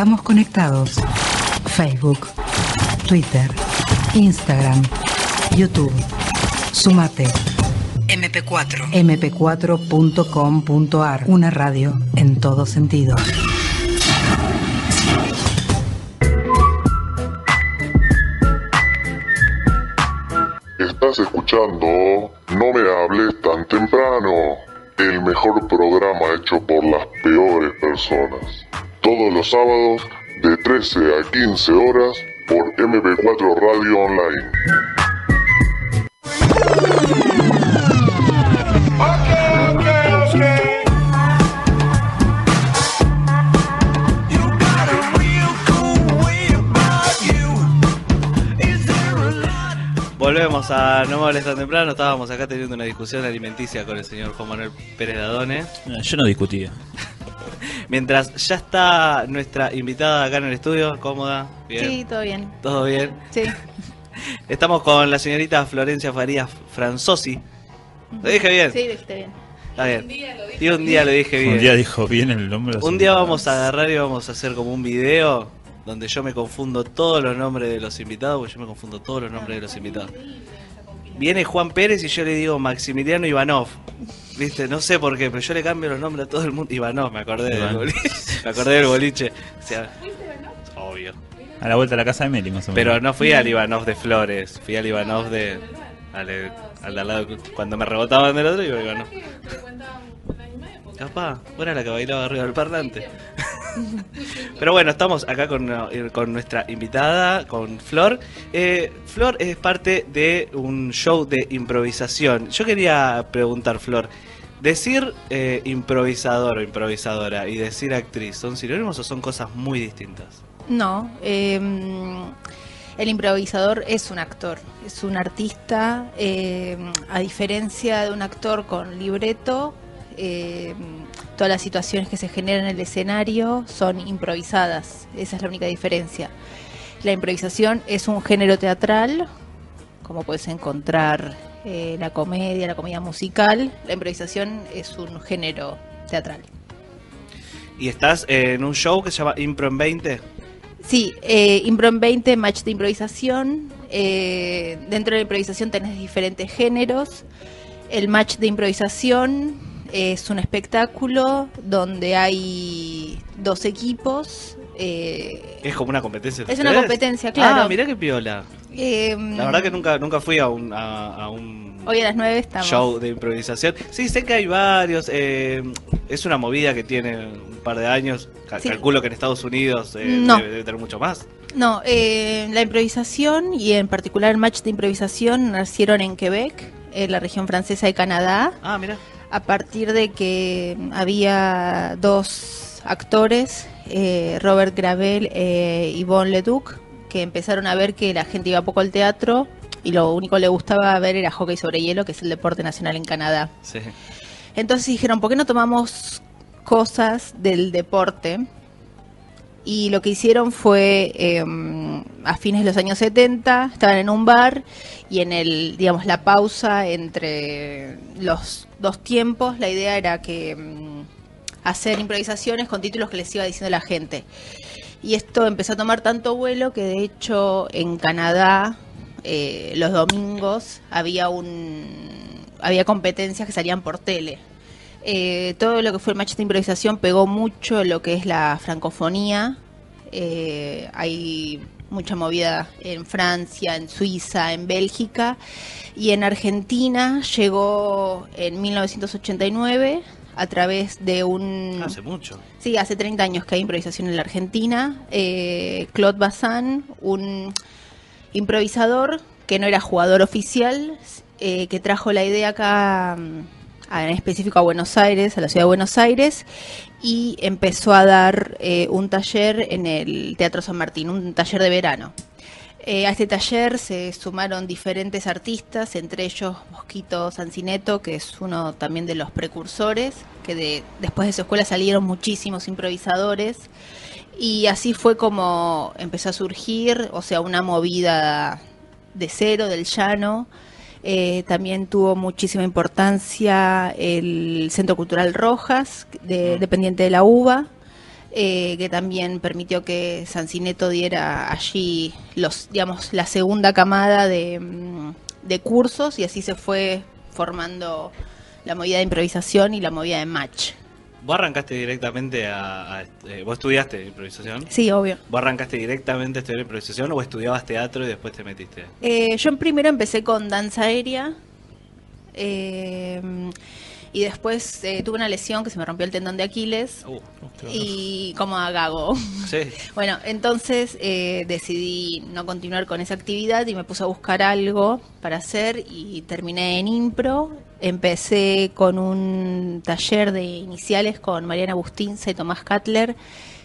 Estamos conectados. Facebook, Twitter, Instagram, YouTube. Sumate. MP4. mp4.com.ar. Una radio en todo sentido. Estás escuchando No me hables tan temprano, el mejor programa hecho por las peores personas. Todos los sábados de 13 a 15 horas por MP4 Radio Online. Volvemos a No me hables tan temprano. Estábamos acá teniendo una discusión alimenticia con el señor Juan Manuel Pérez Dadone. Yo no discutía. Mientras ya está nuestra invitada acá en el estudio, cómoda, bien. Sí, todo bien. ¿Todo bien? Sí. Estamos con la señorita Florencia Farías Franzosi. ¿Lo dije bien? Sí, lo dijiste bien. Está bien. Y un día lo dije bien. Un día dijo bien el nombre. Un día vamos a agarrar y vamos a hacer como un video donde yo me confundo todos los nombres de los invitados, porque yo me confundo todos los nombres de los invitados. Viene Juan Pérez y yo le digo Maximiliano Ivanov. ¿Viste? No sé por qué, pero yo le cambio los nombres a todo el mundo. Ivanov, me acordé del Iván. boliche. Me acordé del boliche. O sea, obvio. A la vuelta a la casa de Meli, más o menos. Pero no fui al Ivanov de Flores, fui al Ivanov de. Al, al de al lado. Cuando me rebotaban del otro, iba Ivanov. Capaz, fuera la que bailaba arriba del parlante. Pero bueno, estamos acá con, eh, con nuestra invitada, con Flor. Eh, Flor es parte de un show de improvisación. Yo quería preguntar, Flor, decir eh, improvisador o improvisadora y decir actriz, ¿son sinónimos o son cosas muy distintas? No, eh, el improvisador es un actor, es un artista, eh, a diferencia de un actor con libreto, eh, todas las situaciones que se generan en el escenario son improvisadas, esa es la única diferencia. La improvisación es un género teatral, como puedes encontrar eh, la comedia, la comedia musical, la improvisación es un género teatral. Y estás en un show que se llama Impro en 20. Sí, eh, Impro en 20, match de improvisación. Eh, dentro de la improvisación tenés diferentes géneros. El match de improvisación es un espectáculo donde hay dos equipos. eh, Es como una competencia. Es una competencia, claro. Ah, mirá qué piola. eh, La verdad que nunca, nunca fui a un, a, a un Hoy a las 9 estamos. show de improvisación. Sí, sé que hay varios. eh, es una movida que tiene un par de años. Sí. Calculo que en Estados Unidos eh, No. debe, debe tener mucho más. No, eh, la improvisación y en particular el match de improvisación nacieron en Quebec, en la región francesa de Canadá. Ah, mira. A partir de que había dos actores, eh, Robert Gravel e Yvonne Leduc, que empezaron a ver que la gente iba poco al teatro y lo único que le gustaba ver era hockey sobre hielo, que es el deporte nacional en Canadá. Sí. Entonces dijeron, ¿por qué no tomamos cosas del deporte? Y lo que hicieron fue, eh, a fines de los años 70, estaban en un bar y en el, digamos, la pausa entre los dos tiempos, la idea era que mm, hacer improvisaciones con títulos que les iba diciendo la gente. Y esto empezó a tomar tanto vuelo que de hecho en Canadá eh, los domingos había un había competencias que salían por tele. Eh, todo lo que fue el match de improvisación pegó mucho lo que es la francofonía. Eh, hay mucha movida en Francia, en Suiza, en Bélgica. Y en Argentina llegó en 1989 a través de un... Hace mucho. Sí, hace 30 años que hay improvisación en la Argentina. Eh, Claude Bazin, un improvisador que no era jugador oficial, eh, que trajo la idea acá, mm, en específico a Buenos Aires, a la ciudad de Buenos Aires, y empezó a dar eh, un taller en el Teatro San Martín, un taller de verano. Eh, a este taller se sumaron diferentes artistas, entre ellos Mosquito Sancineto, que es uno también de los precursores, que de- después de su escuela salieron muchísimos improvisadores. Y así fue como empezó a surgir, o sea, una movida de cero, del llano. Eh, también tuvo muchísima importancia el Centro Cultural Rojas, de- dependiente de la UBA. eh, que también permitió que Sancineto diera allí los, digamos, la segunda camada de, mm, de cursos y así se fue formando la movida de improvisación y la movida de match. ¿Vos arrancaste directamente a... a- eh, ¿Vos estudiaste improvisación? Sí, obvio. ¿Vos arrancaste directamente a estudiar improvisación o estudiabas teatro y después te metiste? Eh, yo primero empecé con danza aérea eh, y después eh, tuve una lesión que se me rompió el tendón de Aquiles Uh, y como a gago. sí. Bueno, entonces eh, decidí no continuar con esa actividad y me puse a buscar algo para hacer y terminé en impro. Empecé con un taller de iniciales con Mariana Agustinza y Tomás Cutler,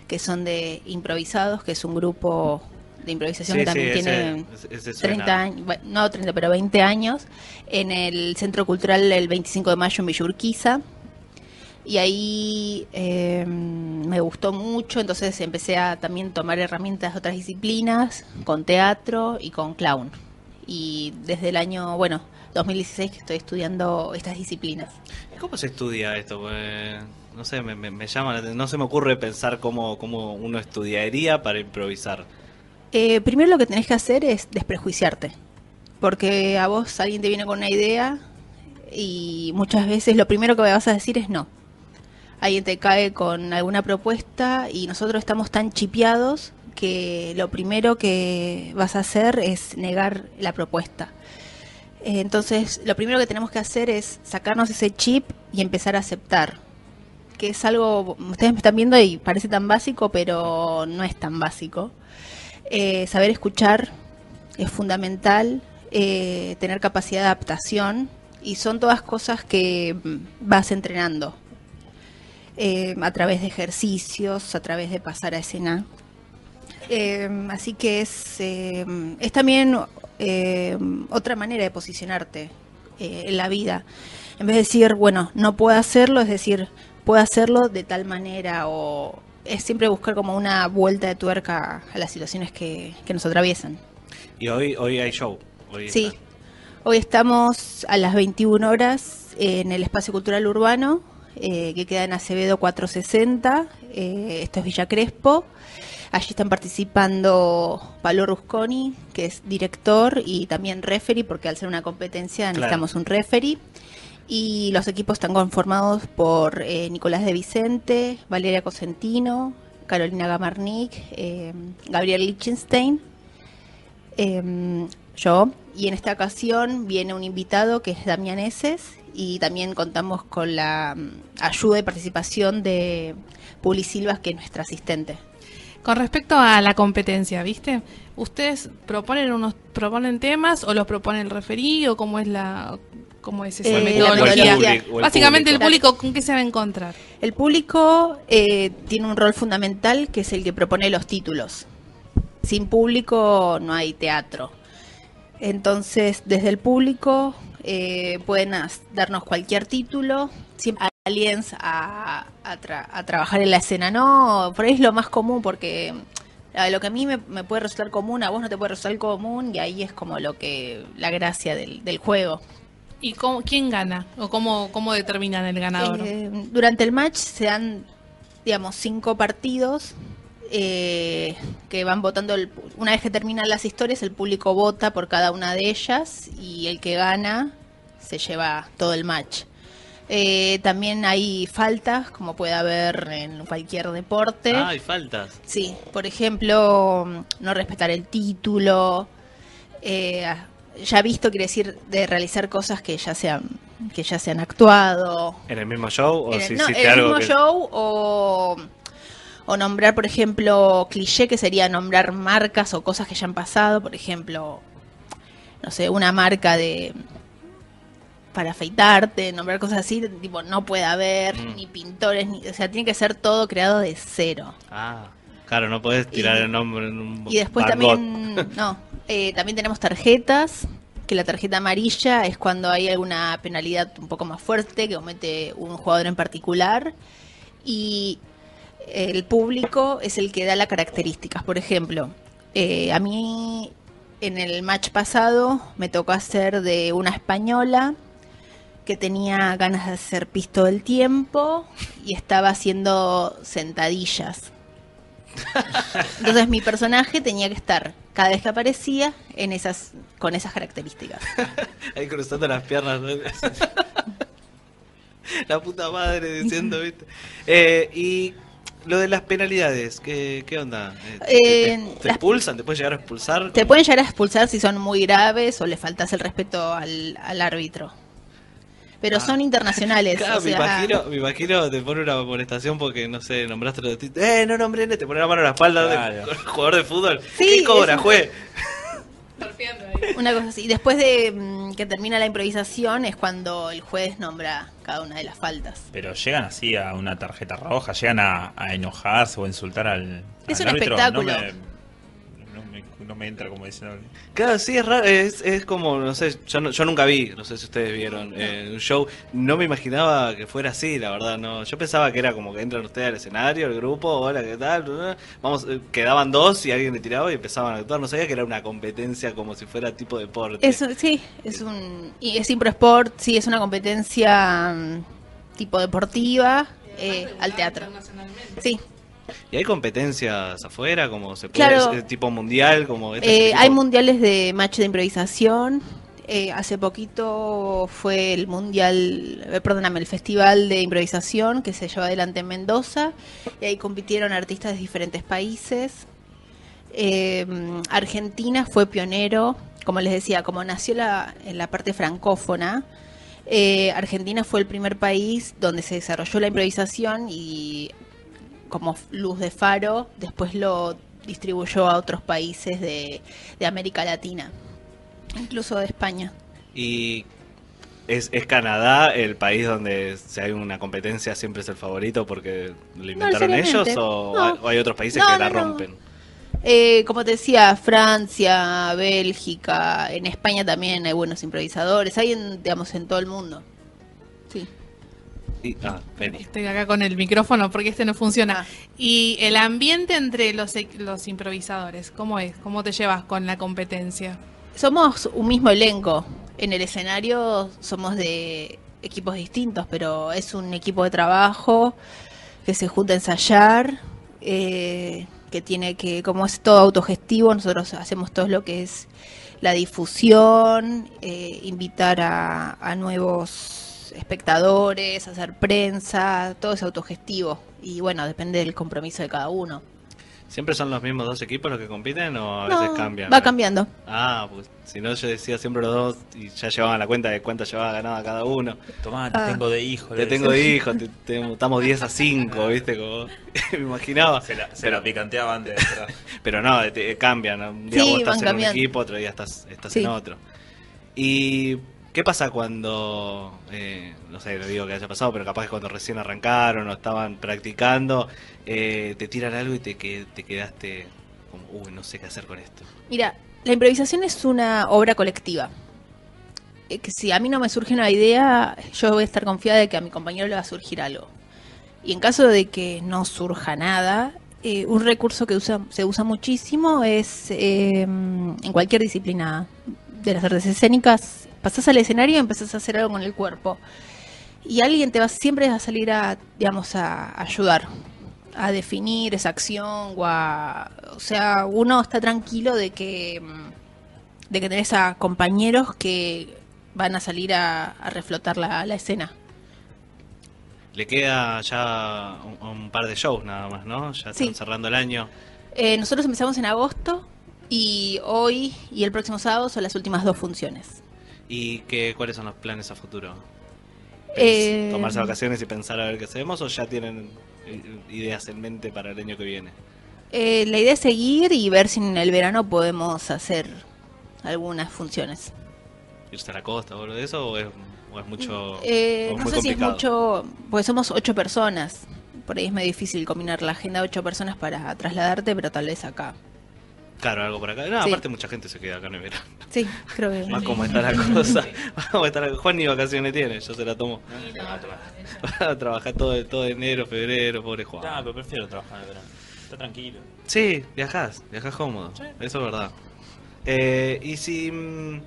que son de improvisados, que es un grupo de improvisación Sí, que también sí, tiene ese- ese suena. 30 años, bueno, no 30, pero 20 años, en el Centro Cultural el 25 de mayo en Villa Urquiza. Y ahí eh, me gustó mucho, entonces empecé a también tomar herramientas de otras disciplinas, con teatro y con clown. Y desde el año, bueno, 2016 que estoy estudiando estas disciplinas. ¿Cómo se estudia esto? Pues, no sé, me, me- me llama, no se me ocurre pensar cómo, cómo uno estudiaría para improvisar. Eh, primero lo que tenés que hacer es desprejuiciarte, porque a vos alguien te viene con una idea y muchas veces lo primero que vas a decir es no. Alguien te cae con alguna propuesta y nosotros estamos tan chipeados que lo primero que vas a hacer es negar la propuesta. Eh, Entonces, lo primero que tenemos que hacer es sacarnos ese chip y empezar a aceptar. Que es algo, ustedes me están viendo y parece tan básico, pero no es tan básico. Eh, saber escuchar es fundamental, eh, tener capacidad de adaptación y son todas cosas que mm, vas entrenando a través de ejercicios, a través de pasar a escena. Así que es, eh, es también eh, otra manera de posicionarte eh, en la vida. En vez de decir, bueno, no puedo hacerlo, es decir, puedo hacerlo de tal manera o es siempre buscar como una vuelta de tuerca a las situaciones que, que nos atraviesan. Y hoy, hoy hay show. Hoy Sí, está. hoy estamos a las 21 horas en el Espacio Cultural Urbano, eh, que queda en Acevedo 460, eh, esto es Villa Crespo. Allí están participando Pablo Rusconi, que es director y también referee, porque al ser una competencia Claro. necesitamos un referee. Y los equipos están conformados por eh, Nicolás de Vicente, Valeria Cosentino, Carolina Gamarnik, eh, Gabriel Lichtenstein, eh, yo. Y en esta ocasión viene un invitado que es Damián Eses y también contamos con la mm, ayuda y participación de Puli Silvas, que es nuestra asistente. Con respecto a la competencia, ¿viste? ¿Ustedes proponen unos proponen temas o los propone el referí o cómo es la cómo es esa Eh, metodología? el Básicamente el público. con qué se va a encontrar. El público eh, tiene un rol fundamental que es el que propone los títulos. Sin público no hay teatro. Entonces, desde el público eh, pueden darnos cualquier título, siempre aliens a, a tra- a trabajar en la escena. No, por ahí es lo más común porque lo que a mí me, me puede resultar común, a vos no te puede resultar común y ahí es como lo que la gracia del, del juego. ¿Y cómo, quién gana? ¿O cómo, cómo determinan el ganador? Eh, durante el match se dan, digamos, cinco partidos eh, que van votando. el- una vez que terminan las historias, el público vota por cada una de ellas y el que gana se lleva todo el match. Eh, también hay faltas, como puede haber en cualquier deporte. Ah, hay faltas. Sí, por ejemplo, no respetar el título. eh, ya visto quiere decir de realizar cosas que ya se han, que ya se han actuado. ¿En el mismo show? ¿O En el, si no, en el algo mismo que- show o, o nombrar, por ejemplo, cliché que sería nombrar marcas o cosas que ya han pasado. Por ejemplo, no sé, una marca de para afeitarte, nombrar cosas así, tipo no puede haber Mm. ni pintores, ni, o sea, tiene que ser todo creado de cero. Ah, claro, no podés tirar Y- el nombre en un Y después también, no, eh, también tenemos tarjetas, que la tarjeta amarilla es cuando hay alguna penalidad un poco más fuerte que comete un jugador en particular. Y el público es el que da las características. Por ejemplo, eh, a mí en el match pasado me tocó hacer de una española que tenía ganas de hacer pis todo el tiempo y estaba haciendo sentadillas. Entonces mi personaje tenía que estar cada vez que aparecía en esas con esas características. Ahí cruzando las piernas. ¿no? La puta madre diciendo, ¿viste? Eh, y lo de las penalidades, ¿qué, qué onda? Eh, ¿Te, Eh, te- te las- expulsan? ¿Te pueden llegar a expulsar? Te pueden llegar a expulsar si son muy graves o le faltas el respeto al, al árbitro. Pero Ah. son internacionales. Claro, o me, sea, imagino, me imagino te pone una amonestación porque, no sé, nombraste lo de ti. ¡Eh, no nombré! Te pone la mano a la espalda Claro. del jugador de fútbol. Sí, ¿Qué cobra, es- juez? Una cosa así. Después de mm, que termina la improvisación es cuando el juez nombra cada una de las faltas. Pero llegan así a una tarjeta roja, llegan a, a enojarse o a insultar al. Es al un árbitro. espectáculo. No me, no me- no me entra como dicen. Claro, sí, es raro. Es, es como, no sé, yo, no- yo nunca vi, no sé si ustedes vieron, eh, un show. No me imaginaba que fuera así, la verdad. no Yo pensaba que era como que entran ustedes al escenario, el grupo, hola, ¿qué tal? Vamos, eh, quedaban dos y alguien le tiraba y empezaban a actuar. No sabía que era una competencia como si fuera tipo deporte. Eso, sí, es un y es impro sport, sí, es una competencia mm, tipo deportiva eh, al teatro. Sí, ¿Y hay competencias afuera, como se puede, Claro. tipo mundial, como este Eh, tipo? hay mundiales de match de improvisación. Eh, hace poquito fue el mundial, eh, perdóname, el festival de improvisación que se llevó adelante en Mendoza. Y ahí compitieron artistas de diferentes países. Eh, Argentina fue pionero, como les decía, como nació la, en la parte francófona. eh, Argentina fue el primer país donde se desarrolló la improvisación y como luz de faro, después lo distribuyó a otros países de, de América Latina, incluso de España. Y es, es Canadá el país donde si hay una competencia siempre es el favorito porque lo inventaron ellos o, No. hay, o hay otros países No, que la rompen. Eh, como te decía, Francia, Bélgica, en España también hay buenos improvisadores, hay en, digamos, en todo el mundo. Y, ah, vení. Estoy acá con el micrófono porque este no funciona. Ah. Y el ambiente entre los, e- los improvisadores, ¿cómo es? ¿Cómo te llevas con la competencia? Somos un mismo elenco. En el escenario somos de equipos distintos, pero es un equipo de trabajo que se junta a ensayar, eh, que tiene que, como es todo autogestivo, nosotros hacemos todo lo que es la difusión, eh, invitar a, a nuevos espectadores, hacer prensa, todo es autogestivo. Y bueno, depende del compromiso de cada uno. ¿Siempre son los mismos dos equipos los que compiten o a veces cambian? Va cambiando. Ah, pues si no yo decía siempre los dos y ya llevaban la cuenta de cuánto llevaba ganada cada uno. Tomá, te Ah. tengo de hijo. Te le tengo decía. hijos, te- te- estamos 10 a 5, ¿viste? Como, me imaginaba. Se la, se la picanteaba antes. Pero no, te- cambian. Un día Sí, vos estás en cambiando. un equipo, otro día estás, estás Sí. en otro. ¿Y qué pasa cuando, eh, no sé, no digo que haya pasado, pero capaz que cuando recién arrancaron o estaban practicando, eh, te tiran algo y te, que, te quedaste como, uy, no sé qué hacer con esto? Mira, la improvisación es una obra colectiva. Eh, que si a mí no me surge una idea, yo voy a estar confiada de que a mi compañero le va a surgir algo. Y en caso de que no surja nada, eh, un recurso que usa, se usa muchísimo es eh, en cualquier disciplina de las artes escénicas, pasás al escenario y empezás a hacer algo con el cuerpo. Y alguien te va siempre a salir a, digamos, a ayudar, a definir esa acción o a, o sea, uno está tranquilo de que mm, de que tenés a compañeros que van a salir a, a reflotar la, la escena. Le queda ya un, un par de shows nada más, ¿no? Ya están Sí. cerrando el año. Eh, nosotros empezamos en agosto y hoy y el próximo sábado son las últimas dos funciones. ¿Y qué, cuáles son los planes a futuro? Eh, ¿Tomarse vacaciones y pensar a ver qué hacemos o ya tienen eh, ideas en mente para el año que viene? Eh, la idea es seguir y ver si en el verano podemos hacer algunas funciones. ¿Irse a la costa o algo de eso? ¿O es, o es mucho.? Eh, o es no sé si es mucho, pues somos ocho personas. Por ahí es medio difícil combinar la agenda de ocho personas para trasladarte, pero tal vez acá. Claro, algo por acá. No, Sí. aparte, mucha gente se queda acá en el verano. Sí, creo que. Más como está la cosa. Juan ni vacaciones tiene, yo se la tomo. Va a trabajar todo, todo enero, febrero, pobre Juan. No, pero prefiero trabajar en el verano. Está tranquilo. Sí, viajás, viajás cómodo, eso es verdad. Eh, y si mm,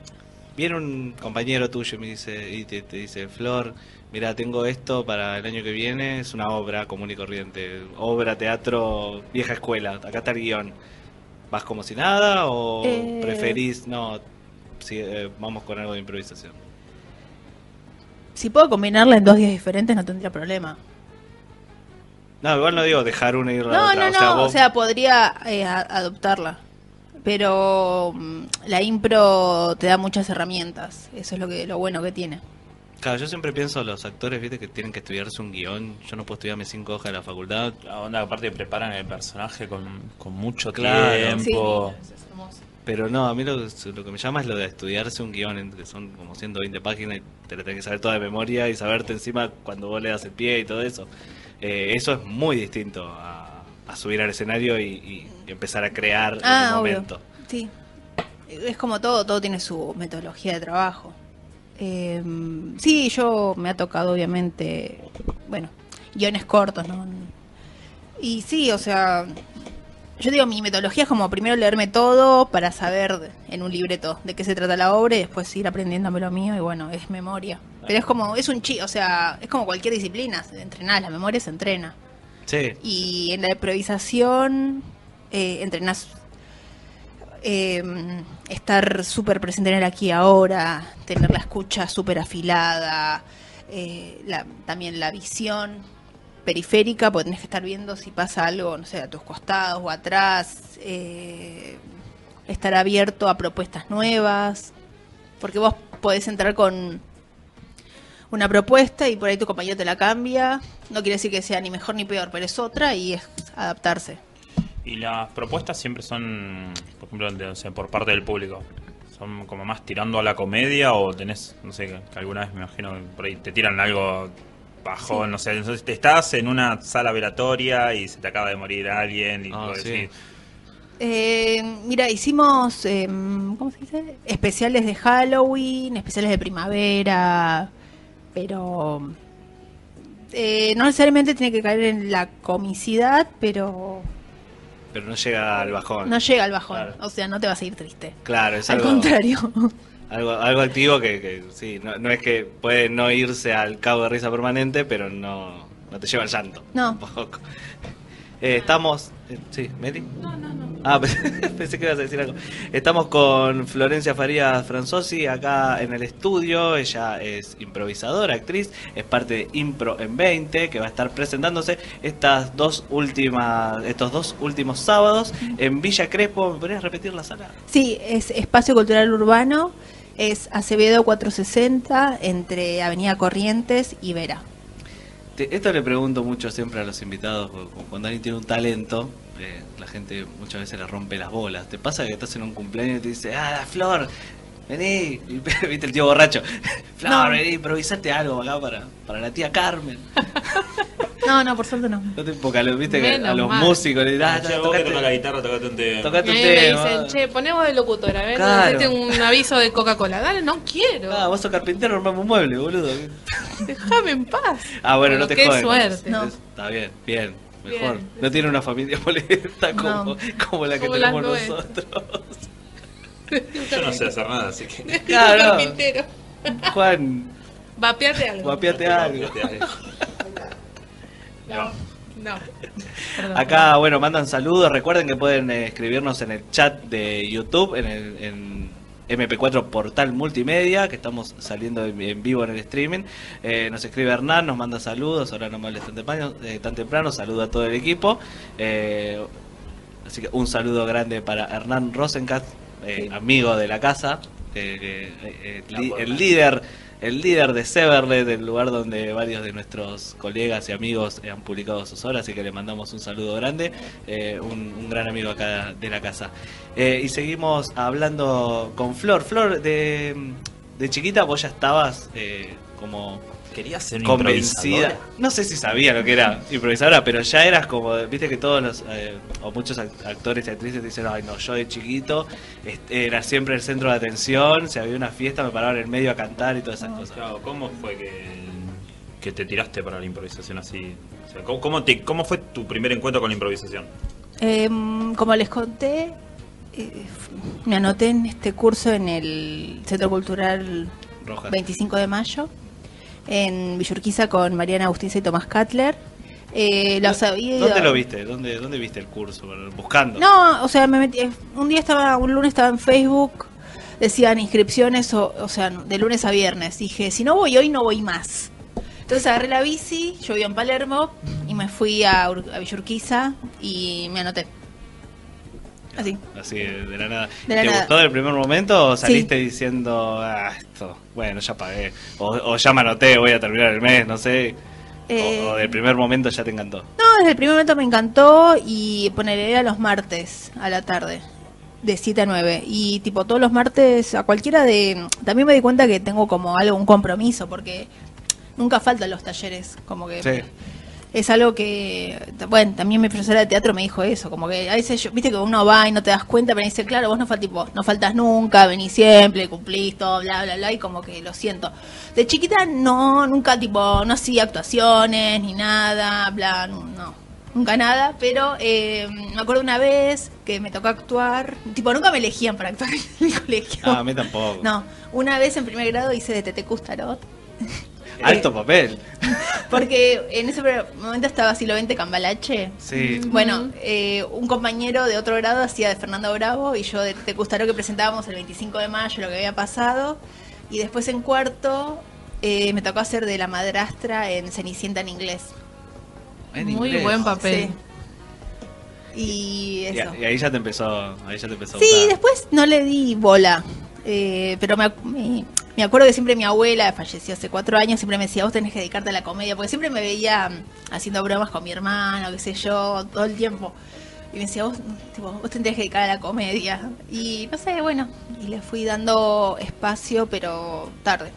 viene un compañero tuyo y me dice, y te, te dice, Flor, mira, tengo esto para el año que viene, es una obra común y corriente, obra, teatro, vieja escuela, acá está el guion. ¿Vas como si nada o Eh. preferís, no, sí, eh, vamos con algo de improvisación? Si puedo combinarla en dos días diferentes no tendría problema. No, igual no digo dejar una y ir a la No, otra. no, no, vos- o sea, podría eh, a- adoptarla. Pero mm, la impro te da muchas herramientas. Eso es lo que lo bueno que tiene. Claro, yo siempre pienso los actores, viste, que tienen que estudiarse un guion. Yo no puedo estudiarme cinco hojas de la facultad. La onda, aparte preparan el personaje con, con mucho Claro. tiempo. Pero no, a mí lo, lo que me llama es lo de estudiarse un guion, en- que son como 120 páginas y te lo tenés que saber toda de memoria y saberte encima cuando vos le das el pie y todo eso. Eh, eso es muy distinto a, a subir al escenario y, empezar a crear en Ah, el obvio. momento. Sí. Es como todo, todo tiene su metodología de trabajo. Eh, sí, yo me ha tocado obviamente, bueno, guiones cortos, ¿no? Y sí, o sea, yo digo, mi metodología es como primero leerme todo para saber en un libreto de qué se trata la obra y después ir aprendiéndome lo mío y bueno, es memoria. Pero es como, es un chi, o sea, es como cualquier disciplina, se entrena, la memoria se entrena. Sí, Y en la improvisación eh, entrenás eh, estar súper presente en el aquí ahora, tener la escucha súper afilada, eh, también la visión periférica, porque tenés que estar viendo si pasa algo, no sé, a tus costados o atrás, eh, estar abierto a propuestas nuevas, porque vos podés entrar con una propuesta y por ahí tu compañero te la cambia. No quiere decir que sea ni mejor ni peor, pero es otra y es adaptarse. Y las propuestas siempre son, por ejemplo, de- o sea, por parte del público. ¿Son como más tirando a la comedia o tenés, no sé, que alguna vez me imagino que por ahí te tiran algo bajo, no sé, entonces te estás en una sala velatoria y se te acaba de morir alguien y Ah, sí. decís, Eh, mira, hicimos, eh, ¿cómo se dice? Especiales de Halloween, especiales de primavera, pero eh, no necesariamente tiene que caer en la comicidad, pero pero no llega al bajón. no llega al bajón. Claro. O sea, no te vas a ir triste. Claro, es Al algo, contrario. algo, algo activo que, que sí, no, no es que puede no irse al cabo de risa permanente, pero no, no te lleva al llanto. No. Tampoco. Eh, estamos. eh, sí, Meli. No, no, no. Ah, pensé que ibas a decir algo. Estamos con Florencia Farías Franzosi acá en el estudio. Ella es improvisadora, actriz, es parte de Impro en 20, que va a estar presentándose estas dos últimas, estos dos últimos sábados en Villa Crespo. ¿Me podrías repetir la sala? Sí, es Espacio Cultural Urbano, es Acevedo 460, entre Avenida Corrientes y Vera. Te- esto le pregunto mucho siempre a los invitados, cuando alguien tiene un talento, eh, la gente muchas veces le rompe las bolas. ¿Te pasa que estás en un cumpleaños y te dice, ah, Flor, vení, y viste el tío borracho, Flor, No. vení, improvisate algo acá para, para la tía Carmen. No, no, por suerte no. No te porque los, viste, que a los mal. músicos le dirás, "Che, ah, vos que tocate, la guitarra, tocate un tema". tocate un a mí me tema. dicen, che, ponemos de locutora, ¿ves? Claro. Hacete un aviso de Coca-Cola. Dale, no quiero. Ah, vos sos carpintero, armame un mueble, boludo. Déjame en paz. Ah, bueno, Pero no te qué joden. suerte. No. Está bien, bien, mejor. Bien. No tiene una familia molesta como, No. como la que Como tenemos nosotros. Yo no sé hacer nada, así que... Claro. Carpintero. Juan, Vapeate algo. guapiate algo. No, no. Perdón. Acá, bueno, mandan saludos. Recuerden que pueden eh, escribirnos en el chat de YouTube, en el en MP4 Portal Multimedia, que estamos saliendo en, vivo en el streaming. Eh, nos escribe Hernán, nos manda saludos. Ahora no hables tan temprano, eh, tan temprano. Saludo a todo el equipo. Eh, así que un saludo grande para Hernán Rosencast, eh, amigo de la casa, eh, el, li- el líder. El líder de Severlet, del lugar donde varios de nuestros colegas y amigos han publicado sus obras, así que le mandamos un saludo grande, eh, un, un gran amigo acá de la casa. Eh, y seguimos hablando con Flor. Flor, de, de chiquita vos ya estabas eh, como Quería ser convencida. improvisadora. No sé si sabía lo que era improvisadora, pero ya eras como, viste que todos los, eh, o muchos act- actores y actrices te dicen, ay no, yo de chiquito est- era siempre el centro de atención, si había una fiesta me paraba en el medio a cantar y todas esas cosas. Claro, ¿cómo fue que, que te tiraste para la improvisación así? O sea, ¿cómo, cómo te- ¿Cómo fue tu primer encuentro con la improvisación? Em, como les conté, eh, me anoté en este curso en el Centro Cultural Rojas. 25 de mayo, en Villurquiza con Mariana Agustiza y Tomás Katler. Eh, los ido- ¿Dónde lo viste? ¿Dónde, ¿Dónde viste el curso? Buscando. No, o sea, me metí, un día estaba, un lunes estaba en Facebook, decían inscripciones, o, o sea, de lunes a viernes. Dije, si no voy hoy, no voy más. Entonces agarré la bici, yo vivo en Palermo, y me fui a, a Villurquiza y me anoté. Así. Así de, la nada. De la ¿Te nada. gustó del primer momento o Sí. saliste diciendo, ah, esto, bueno, ya pagué? O, o ya me anoté, voy a terminar el mes, no sé. O- Eh, O, del primer momento ya te encantó. No, desde el primer momento me encantó y ponerle era los martes a la tarde, de 7 a 9. Y tipo todos los martes, a cualquiera de... También me di cuenta que tengo como algo, un compromiso, porque nunca faltan los talleres, como que... Sí. Es algo que, bueno, también mi profesora de teatro me dijo eso, como que a veces, yo, viste que uno va y no te das cuenta, pero dice, claro, vos no, fal- tipo, no faltas nunca, venís siempre, cumplís todo, bla, bla, bla, y como que lo siento. De chiquita no, nunca, tipo, no hacía actuaciones ni nada, bla, no, no, nunca nada, pero eh, me acuerdo una vez que me tocó actuar, tipo, nunca me elegían para actuar en el colegio. Ah, a mí tampoco. No, una vez en primer grado hice de Tete Custarot. Alto papel. Porque en ese momento estaba Siglo XX Cambalache. Sí. Bueno, eh, un compañero de otro grado hacía de Fernando Bravo y yo de Te Custaró que presentábamos el 25 de mayo lo que había pasado. Y después en cuarto eh, me tocó hacer de la madrastra en Cenicienta en inglés. En Muy inglés. buen papel. Sí. Y Y, eso. y ahí ya te empezó, ahí ya te empezó a Sí, gustar. después no le di bola. Eh, pero me, me acuerdo que siempre mi abuela, falleció hace cuatro años, siempre me decía, vos tenés que dedicarte a la comedia, porque siempre me veía mm, haciendo bromas con mi hermano, qué sé yo, todo el tiempo. Y me decía, vos, tipo, vos tendrías que dedicar a la comedia. Y no sé, bueno, y le fui dando espacio, pero tarde.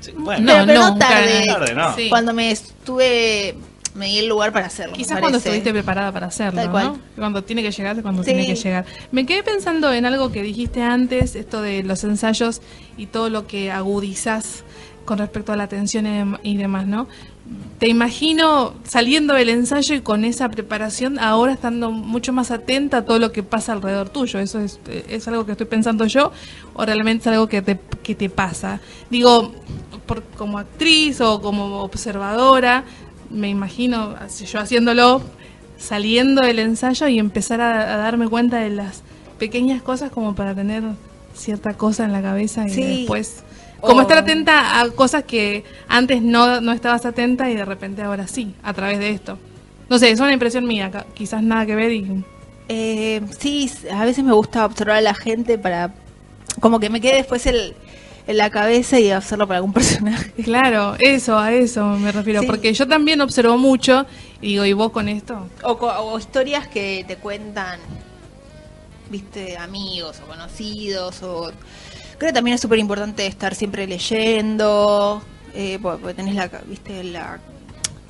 Sí, bueno, Pero- pero no nunca. tarde. Tarde, no. Sí. Cuando me estuve, me di el lugar para hacerlo. Quizás cuando estuviste preparada para hacerlo, Tal cual. ¿no? Cuando tiene que llegar, cuando Sí. tiene que llegar. Me quedé pensando en algo que dijiste antes, esto de los ensayos y todo lo que agudizas con respecto a la atención y dem- y demás, ¿no? Te imagino saliendo del ensayo y con esa preparación, ahora estando mucho más atenta a todo lo que pasa alrededor tuyo. ¿Eso es, es algo que estoy pensando yo o realmente es algo que te, que te pasa? Digo, por, como actriz o como observadora, me imagino yo haciéndolo, saliendo del ensayo y empezar a, a darme cuenta de las pequeñas cosas como para tener cierta cosa en la cabeza y Sí. después... Como estar atenta a cosas que antes no, no estabas atenta y de repente ahora sí, a través de esto. No sé, es una impresión mía, quizás nada que ver y... Eh, sí, a veces me gusta observar a la gente para como que me quede después el, en la cabeza y hacerlo para algún personaje. Claro, eso, a eso me refiero, Sí. porque yo también observo mucho y digo, ¿y vos con esto? O, o historias que te cuentan, viste, amigos o conocidos. o Creo que también es súper importante estar siempre leyendo, eh, porque tenés la, viste, la,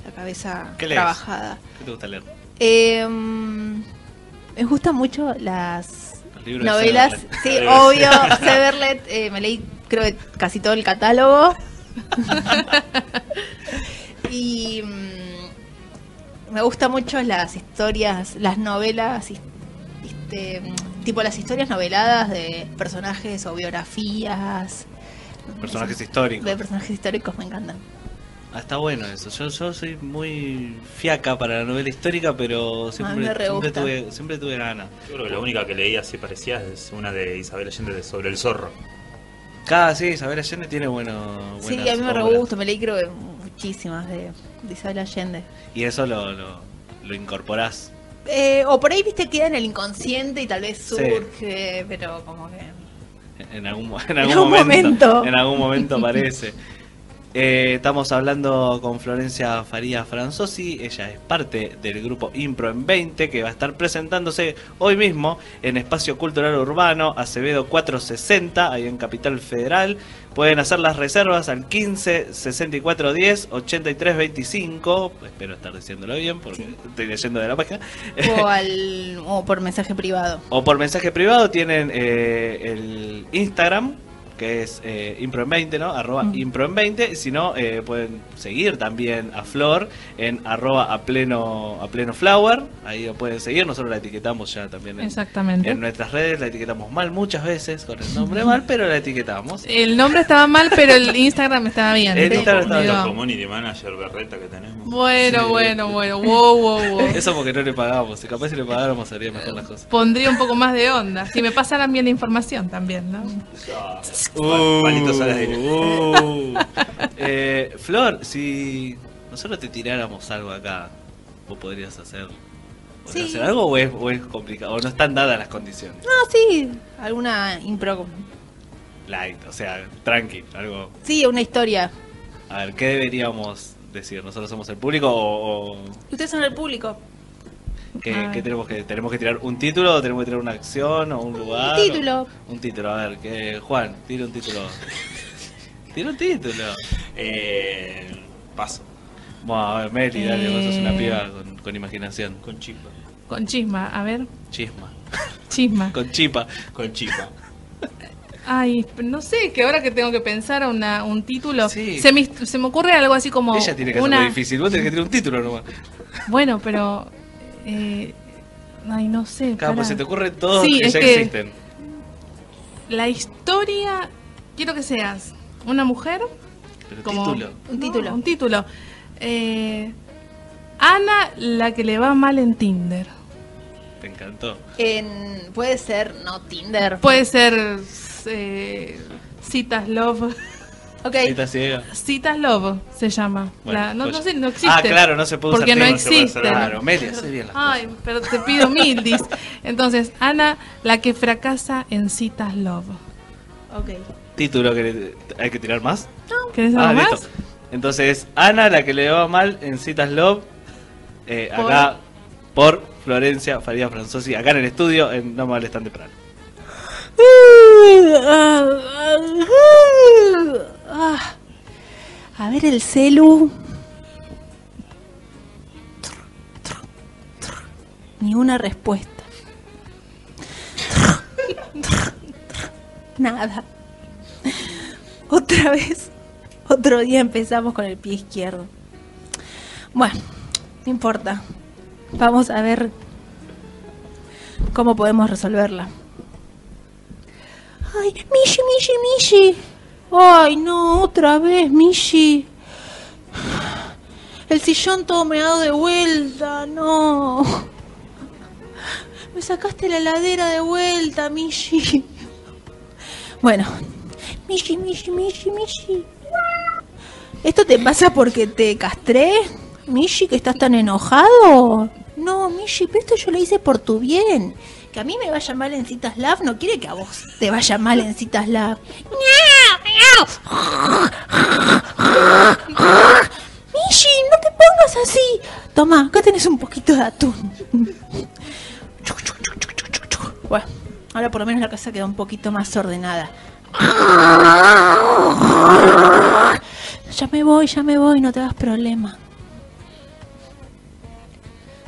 la cabeza ¿Qué lees? trabajada. ¿Qué te gusta leer? Eh, me gustan mucho las novelas. Sí. obvio. Severlet, eh, me leí creo que casi todo el catálogo. y mm, me gustan mucho las historias, las novelas, este, mm, tipo las historias noveladas de personajes o biografías. Personajes históricos. De personajes históricos me encantan. Ah, está bueno eso. Yo, yo soy muy fiaca para la novela histórica, pero siempre, tuve, siempre tuve ganas. Yo creo que la única que leí así parecía es una de Isabel Allende de sobre el zorro. Cada sí, Isabel Allende tiene bueno, Sí, a mí me re gusta, me leí creo que muchísimas de, de Isabel Allende. Y eso lo, lo, lo incorporás. Eh, o por ahí, viste, queda en el inconsciente y tal vez Sí. surge, pero como que... En algún, en algún, algún momento, momento. En algún momento aparece. Eh, estamos hablando con Florencia Faría Franzosi. Ella es parte del grupo Impro en 20 que va a estar presentándose hoy mismo en Espacio Cultural Urbano Acevedo 460, ahí en Capital Federal. Pueden hacer las reservas al 15 64 10 83 25. Espero estar diciéndolo bien porque estoy leyendo de la página. O, al, o por mensaje privado. O por mensaje privado tienen eh, el Instagram, que es eh, Impro en 20, ¿no? Arroba Mm. Impro en 20. Si no, eh, pueden seguir también a Flor en arroba a pleno, a pleno flower. Ahí lo pueden seguir. Nosotros la etiquetamos ya también en, Exactamente. en nuestras redes. La etiquetamos mal muchas veces con el nombre mal, pero la etiquetamos. El nombre estaba mal, pero el Instagram estaba bien. El Instagram estaba Digo, La community manager berreta que tenemos. Bueno, bueno, bueno. Wow, wow, wow. Eso porque no le pagamos. Si capaz si le pagáramos haría mejor las cosas. Pondría un poco más de onda. Si me pasaran bien la información también, ¿no? Uh, Palitos al aire. uh. Eh, Flor, si nosotros te tiráramos algo acá, ¿vos podrías hacer, podrías Sí. hacer algo o es, o es complicado? ¿O no están dadas las condiciones? No, sí, alguna impro. Light, o sea, tranqui, algo. Sí, una historia. A ver, ¿qué deberíamos decir? ¿Nosotros somos el público o Ustedes son el público. Qué, tenemos que tenemos que tirar un título o tenemos que tirar una acción o un lugar? Un título. O- un título, a ver, que Juan, tira un título. tira un título. Eh, paso. Bueno, a ver, Meli, dale, vos sos una Eh. piba con, con imaginación. Con chispa. Con chisma, a ver. Chisma. Chisma. Con chipa. Con chispa. Ay, no sé, que ahora que tengo que pensar una, un título, Sí. se, me, se me ocurre algo así como Ella tiene que una... hacerlo difícil. Vos tenés que tirar un título nomás. Bueno, pero... eh, ay, no sé. Claro, pues se te ocurren todos Sí, que es ya que- existen. La historia, quiero que seas una mujer Pero como... título. Un No, título. un título. Eh, Ana, la que le va mal en Tinder. Te encantó. En, puede ser, no Tinder. Puede ser eh, Citas Love. Ok. Cita ciega. Citas Love se llama. Bueno, La- no, pues- no sé, no existe. Ah, claro, no se puede Porque usar no se puede existe. Claro, hace bien las Ay, pero te pido mil, dis. Entonces, Ana, la que fracasa en Citas Love. Ok. Título que le- hay que tirar más. ¿Querés algo Ah, más? listo. Entonces, Ana, la que le va mal en Citas Love. eh, Por- acá por Florencia Faría Franzosi. Acá en el estudio, en No Me Hables Tan Temprano. Ah. A ver el celu. Ni una respuesta. Nada. Otra vez. Otro día empezamos con el pie izquierdo. Bueno, no importa. Vamos a ver cómo podemos resolverla. Ay, Mishi, Mishi, Mishi. Ay, no, otra vez, Mishi. El sillón todo meado de vuelta, no. Me sacaste la heladera de vuelta, Mishi. Bueno, Mishi, Mishi, Mishi, Mishi. ¿Esto te pasa porque te castré? Mishi, que estás tan enojado. No, Mishi, pero esto yo lo hice por tu bien. Que a mí me vaya mal en citas lab no quiere que a vos te vaya mal en citas lab. Mishi, no te pongas así. Toma, acá tenés un poquito de atún. Bueno, ahora por lo menos la casa queda un poquito más ordenada. Ya me voy, ya me voy, no te hagas problema.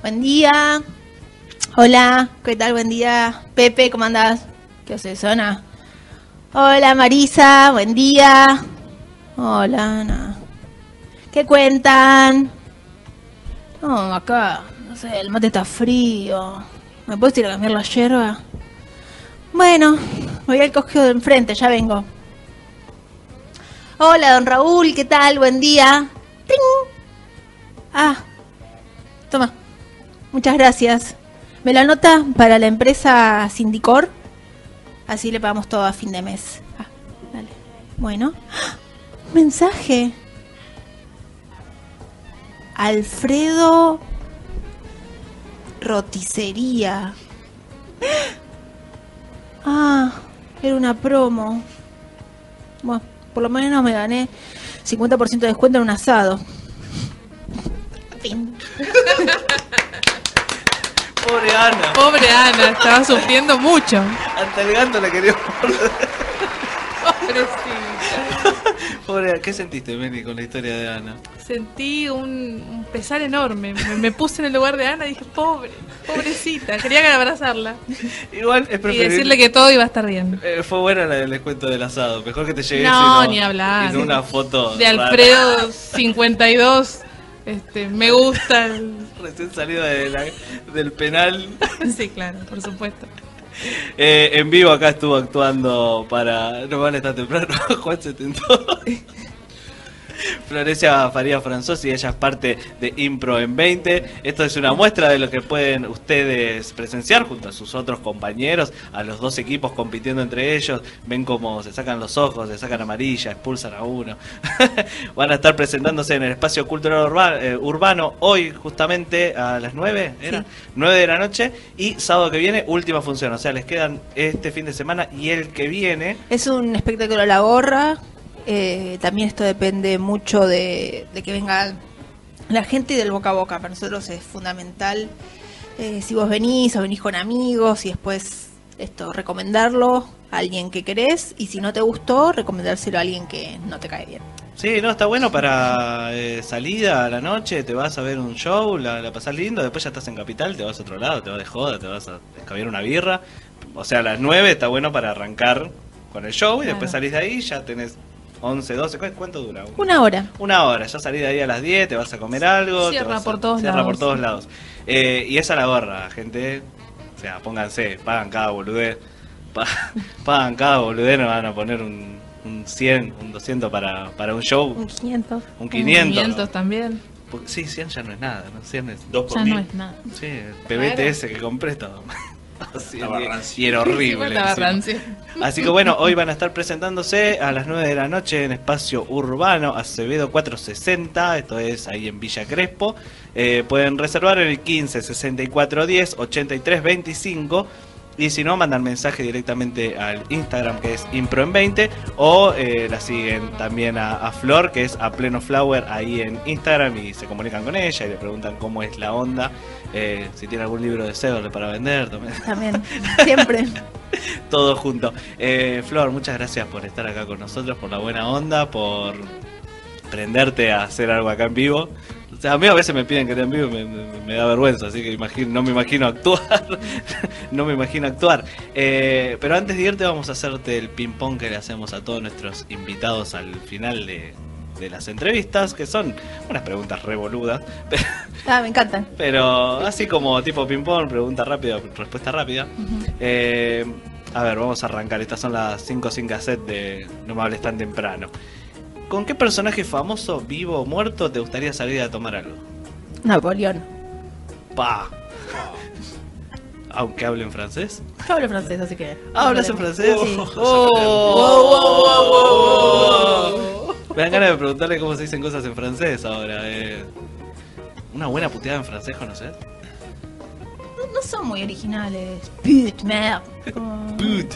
Buen día. Hola, ¿qué tal? Buen día. Pepe, ¿cómo andás? ¿Qué haces, Ana? Hola, Marisa, buen día. Hola, Ana. ¿Qué cuentan? No, acá, no sé, el mate está frío. ¿Me puedes ir a cambiar la yerba? Bueno, voy al cogeo de enfrente, ya vengo. Hola, don Raúl, ¿qué tal? Buen día. ¡Tring! Ah, toma. Muchas gracias. ¿Me la anota para la empresa Sindicor? Así le pagamos todo a fin de mes. Ah, dale. Bueno. ¡Ah! Mensaje. Alfredo Roticería. Ah, era una promo. Bueno, por lo menos me gané 50% de descuento en un asado. Fin. Pobre Ana. Pobre Ana, estaba sufriendo mucho. Hasta el gato la quería morder. Pobrecita. Pobre, ¿Qué sentiste, Meli, con la historia de Ana? Sentí un, un pesar enorme. Me, me puse en el lugar de Ana y dije, pobre, pobrecita. Quería abrazarla Igual es y preferible. decirle que todo iba a estar bien. Eh, fue buena la del descuento del asado. Mejor que te llegues No, y ni hablar. y no una foto De rara. Alfredo 52, este, me gusta. el- Recién salido de la- del penal. Sí, claro, por supuesto. Eh, en vivo acá estuvo actuando para. No van a estar temprano. Juan se tentó. Florencia Faría Franzosi, ella es parte de Impro en 20. Esto es una muestra de lo que pueden ustedes presenciar junto a sus otros compañeros, a los dos equipos compitiendo entre ellos. Ven cómo se sacan los ojos, se sacan amarilla, expulsan a uno. Van a estar presentándose en el espacio cultural eh, urbano hoy, justamente a las 9, ¿era? Sí. 9 de la noche. Y sábado que viene, última función. O sea, les quedan este fin de semana y el que viene. Es un espectáculo a la gorra. Eh, también esto depende mucho de, de que venga la gente y del boca a boca. Para nosotros es fundamental eh, si vos venís o venís con amigos y después esto recomendarlo a alguien que querés y si no te gustó recomendárselo a alguien que no te cae bien. Sí, no, está bueno para eh, salida a la noche, te vas a ver un show, la, la pasás lindo, después ya estás en Capital, te vas a otro lado, te vas de joda, te vas a escabiar una birra. O sea, a las 9 está bueno para arrancar con el show y después salís de ahí, ya tenés 11, 12, ¿cu- ¿cuánto dura? Una hora. Una hora, ya salís de ahí a las 10, te vas a comer algo. te Cierra vas a- por todos cierra lados. por todos lados. Eh, y esa la gorra, gente. O sea, pónganse, pagan cada boludez. Pa- pagan cada boludez, nos van a poner un, un 100, un 200 para, para un show. Un 500. Un 500. 500 también. Porque- sí, 100 ya no es nada, ¿no? 100 es... Dos por Ya mil. no es nada. Sí, el PBTS que compré todo. Así, y- era horrible. Así que bueno, hoy van a estar presentándose a las 9 de la noche en Espacio Urbano, Acevedo 460, esto es ahí en Villa Crespo. Eh, pueden reservar en el 15 64 10 83 25 y si no, mandan mensaje directamente al Instagram que es Impro20 o eh, la siguen también a, a Flor que es a Pleno Flower ahí en Instagram y se comunican con ella y le preguntan cómo es la onda, eh, si tiene algún libro de Severle para vender también También. Siempre. todo junto. Eh, Flor, muchas gracias por estar acá con nosotros, por la buena onda, por prenderte a hacer algo acá en vivo. O sea, a mí a veces me piden que esté en vivo y me, me- me da vergüenza, así que imagino, no me imagino actuar. no me imagino actuar. Eh, pero antes de irte vamos a hacerte el ping-pong que le hacemos a todos nuestros invitados al final de, de las entrevistas, que son unas preguntas revoludas. Ah, me encantan. Pero así como tipo ping-pong, pregunta rápida, respuesta rápida. Eh, a ver, vamos a arrancar. Estas son las 5 sin cassette de No me hables tan temprano. ¿Con qué personaje famoso, vivo o muerto, te gustaría salir a tomar algo? Napoleón. Pa. Aunque hable en francés. Yo hablo francés, así que. Ah, ¿hablas en francés? Sí. Oh. Me dan ganas de preguntarle cómo se dicen cosas en francés ahora. eh. Una buena puteada en francés, ¿conoces? Son muy originales. Put, merde. Como- Put.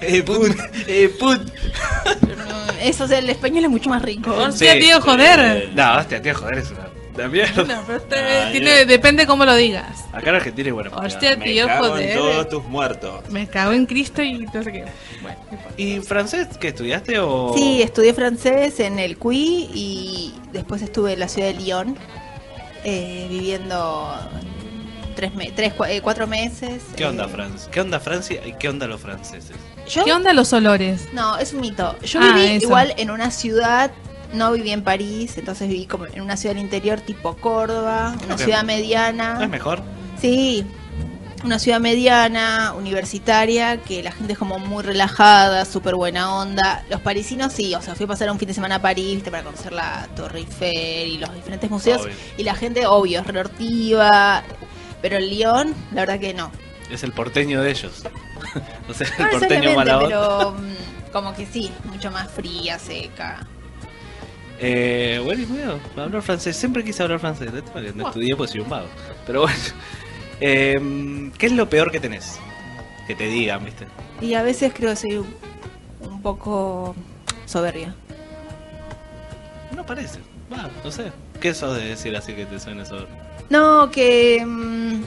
Eh, put. Eh, put. Eso, o sea, el español es mucho más rico. Hostia, Sí. tío, joder. No, hostia, tío, joder, es una, mierda. No, pero este Ah, tiene, depende cómo lo digas. Acá en Argentina es buena puteada. Hostia, Me tío, cago en joder. todos tus muertos. Me cago en Cristo y no sé qué. Bueno. ¿Y francés qué estudiaste o...? Sí, estudié francés en el CUI y después estuve en la ciudad de Lyon eh, viviendo tres, me- tres eh, cuatro meses. ¿Qué onda eh, Francia? ¿Qué onda Francia y qué onda los franceses? Yo, ¿Qué onda los olores? No, es un mito. Yo Ah, viví eso. igual en una ciudad, no viví en París, entonces viví como en una ciudad del interior tipo Córdoba, una ciudad ¿No mediana. es mejor? Sí, una ciudad mediana, universitaria, que la gente es como muy relajada, súper buena onda. Los parisinos sí, o sea, fui a pasar un fin de semana a París ¿viste? para conocer la Torre Eiffel y los diferentes museos. Obvio. Y la gente, obvio, es reortiva. Pero el Lyon, la verdad que no. Es el porteño de ellos. o sea, No el porteño necesariamente, mala pero mm, como que sí, mucho más fría, seca. Eh, bueno, bueno, hablar francés. Siempre quise hablar francés. de No estudié pues soy un vago. Pero bueno. Eh, ¿Qué es lo peor que tenés? Que te digan, ¿viste? Y a veces creo que soy un, un poco soberbia. No parece. Va, no sé. ¿Qué eso de decir así que te suene sobre? No, que... mm,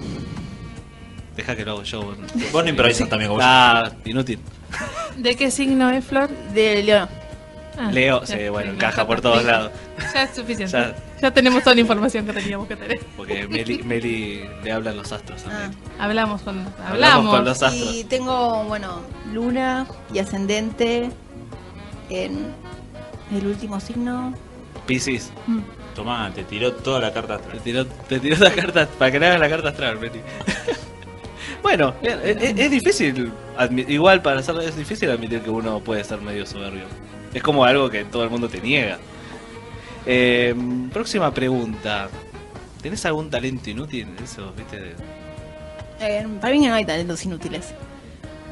Deja que lo hago yo. bueno. Vos no improvisas también como yo. Ah, inútil. ¿De qué signo es Flor? de León. Ah, Leo, ya, sí, bueno, encaja por todos lados. Ya es suficiente. Ya. Ya, tenemos toda la información que teníamos que tener. Porque Meli, Meli le hablan los astros a Ah. Meli. Hablamos con. Hablamos Hablamos. con los astros. Y tengo, bueno, luna y ascendente en el último signo. Piscis, Mm. Tomá, te tiró toda la carta te atrás. tiró, te tiró la carta para que le hagas la carta astral, Meli. bueno, es, es- es difícil, igual para hacerlo es difícil admitir que uno puede ser medio soberbio. Es como algo que todo el mundo te niega. Eh, próxima pregunta. ¿Tenés algún talento inútil? Eso, viste. Eh, para mí no hay talentos inútiles.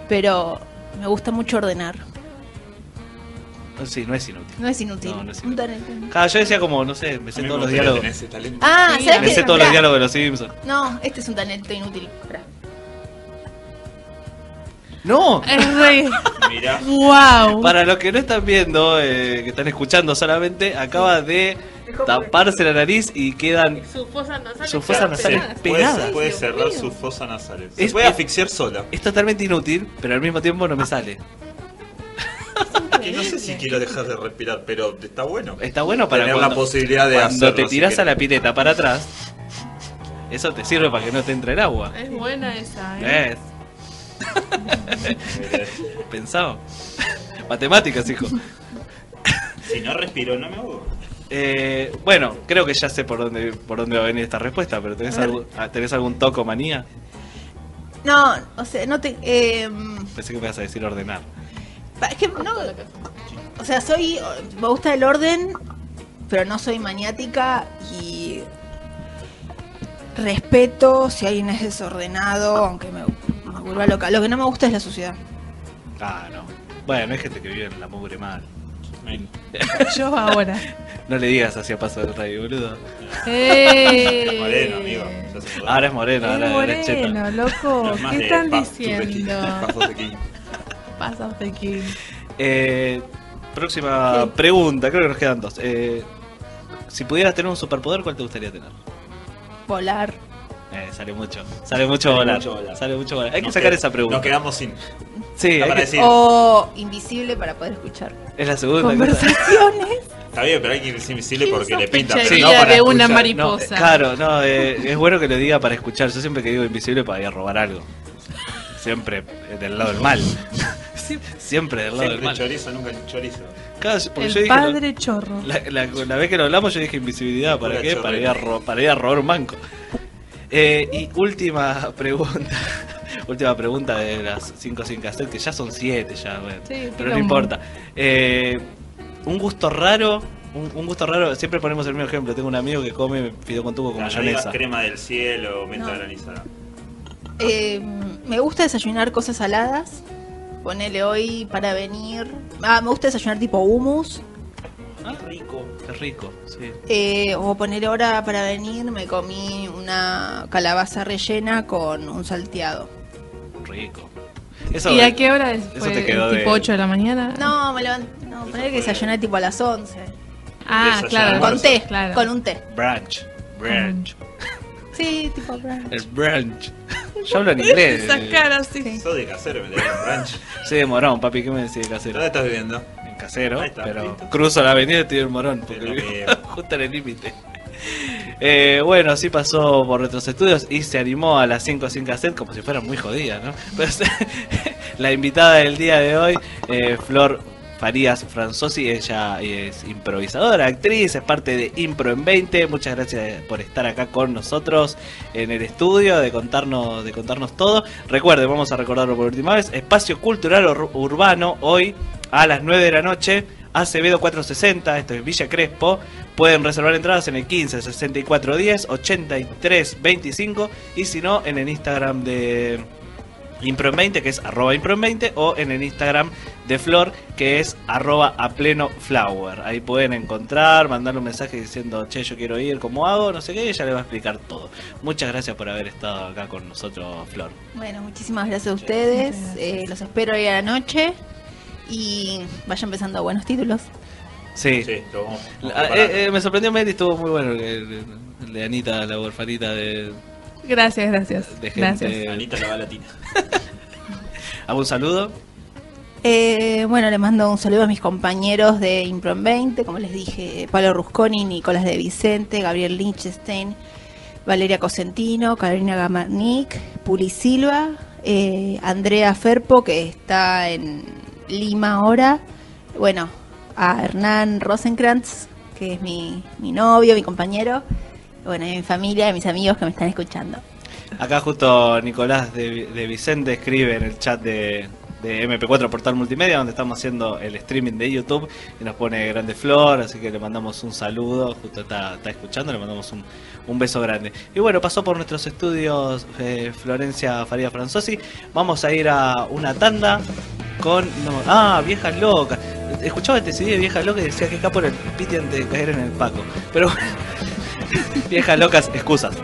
Pero me gusta mucho ordenar. No, sí, no es inútil. No es inútil. No, no es Un inútil. talento. Cada yo decía como, no sé, me sé todos los diálogos. ese talento. Ah, Sí, ¿sabes Me sé todos los diálogos de los Simpsons. No, este es un talento inútil. ¡No! Es re. Mirá. ¡Wow! Para los que no están viendo, eh, que están escuchando solamente, acaba de taparse la nariz y quedan Su fosa nasal. Sus fosas nasales pegadas. pegadas. Puede, cerrar mío. su fosa nasales. Se Es- puede asfixiar sola. es totalmente inútil, pero al mismo tiempo no me sale. Que no sé si quiero dejar de respirar, pero está bueno. Está bueno para Tener cuando, la posibilidad de cuando hacerlo. te si tirás a la pileta para atrás. Eso te sirve para que no te entre el agua. Es buena esa, ¿eh? ¿Ves? Pensado. Matemáticas, hijo. Si no respiro, no me ahogo. Eh, bueno, creo que ya sé por dónde por dónde va a venir esta respuesta, pero ¿tenés, algún, ah, ¿tenés algún toco manía? No, o sea, no te. eh, Pensé que me ibas a decir ordenar. Pa- es que no. O sea, soy. Me gusta el orden, pero no soy maniática y. Respeto si alguien es desordenado, aunque me, me vuelva loca. Lo que no me gusta es la suciedad. Ah, no. Bueno, hay gente que vive en la mugre mal. Yo ahora. No le digas así a paso del radio, boludo. ¡Eh! Moreno, amigo. Ahora es moreno, Es ahora eres cheto. moreno, loco. Es ¿Qué están diciendo? De aquí. Eh, próxima pregunta, creo que nos quedan dos. Eh, si pudieras tener un superpoder, ¿cuál te gustaría tener? Volar. Eh, sale mucho. Sale mucho Sale volar. mucho volar. Sale mucho volar. Hay que sacar esa pregunta. Nos quedamos sin. Sí, Está hay para que- decir. O invisible para poder escuchar. es la segunda cosa. Conversaciones. Está bien, pero hay que ir invisible ¿Quién porque le pinta. Pero sospecharía no para de una escuchar. mariposa? No, claro, no, eh, es bueno que lo diga para escuchar. Yo siempre que digo invisible para ir a robar algo. Siempre eh, del lado del mal. Siempre del lado del mal. chorizo, nunca chorizo. Claro, porque yo El dije, lo- padre chorro. La, la- la vez que lo hablamos yo dije invisibilidad, ¿para Pura qué? Para ir, a ro- para ir a robar un banco. Eh, y última pregunta, última pregunta de las 5 sin cassette, que ya son 7 ya, bueno, Sí, pero no importa. Eh, un gusto raro, un, un gusto raro, siempre ponemos el mismo ejemplo, tengo un amigo que come fideo con tubo con mayonesa. crema del cielo, menta No. granizada. Eh, me gusta desayunar cosas saladas. Ponele hoy para venir. Ah, me gusta desayunar tipo hummus. Ah, rico, qué rico, sí. Eh, o poner ahora para venir me comí una calabaza rellena con un salteado. Rico. Eso, ¿Y a qué hora es? eso ¿Fue te quedó tipo de- 8 de la mañana? No, me levanté. No, poner que fue- desayuné tipo a las 11. Ah, claro. Con té, claro. con un té. Brunch, brunch, Sí, tipo brunch. el brunch. Yo hablo en inglés. Esas eh. caras, sí. Sí. Sos de casero, me tenés un ranch. Soy de Morón, papi, ¿qué me decís de casero? ¿Dónde estás viviendo? En casero, está, pero listo. cruzo la avenida y estoy en Morón, porque justo en el límite. Eh, bueno, así pasó por nuestros estudios y se animó a las 5 sin cassette como si fuera muy jodida, ¿no? Pero, la invitada del día de hoy, eh, Flor Farías Franzosi, ella es improvisadora, actriz, es parte de Impro en 20. Muchas gracias por estar acá con nosotros en el estudio, de contarnos, de contarnos todo. Recuerden, vamos a recordarlo por última vez, Espacio Cultural Ur- Urbano, hoy a las 9 de la noche, Acevedo 460, esto es Villa Crespo. Pueden reservar entradas en el 15 64 10 83 25 y si no en el Instagram de Impro en 20 que es arroba Impro en 20 o en el Instagram de Flor que es arroba a pleno flower. Ahí pueden encontrar, mandarle un mensaje diciendo che yo quiero ir, ¿cómo hago? No sé qué, y ella le va a explicar todo. Muchas gracias por haber estado acá con nosotros Flor. Bueno, muchísimas gracias a ustedes. Gracias. Eh, los espero hoy a la noche. Y vaya empezando buenos títulos. Sí. Sí, lo vamos, vamos preparando. eh, eh, me sorprendió Mary, estuvo muy bueno el, el- el de Anita, la orfanita de, Gracias, gracias. de gente. Gracias. Anita la va latina. ¿Algún saludo? Eh, bueno, le mando un saludo a mis compañeros de Improm 20, como les dije, Pablo Rusconi, Nicolás de Vicente, Gabriel Lichtenstein, Valeria Cosentino, Carolina Gamarnik, Puli Silva, eh, Andrea Ferpo, que está en Lima ahora, bueno, a Hernán Rosenkrantz, que es mi, mi novio, mi compañero, bueno, y mi familia, a mis amigos que me están escuchando. Acá justo Nicolás de, Vicente escribe en el chat de, de MP4 Portal Multimedia, donde estamos haciendo el streaming de YouTube, y nos pone Grande Flor, así que le mandamos un saludo, justo está, está escuchando, le mandamos un, un beso grande. Y bueno, pasó por nuestros estudios eh, Florencia Faría Franzosi, vamos a ir a una tanda con... ah, Viejas Locas. Escuchaba este CD de Viejas Locas y decía que acá por el piti antes de caer en el Paco. Pero Viejas locas excusas.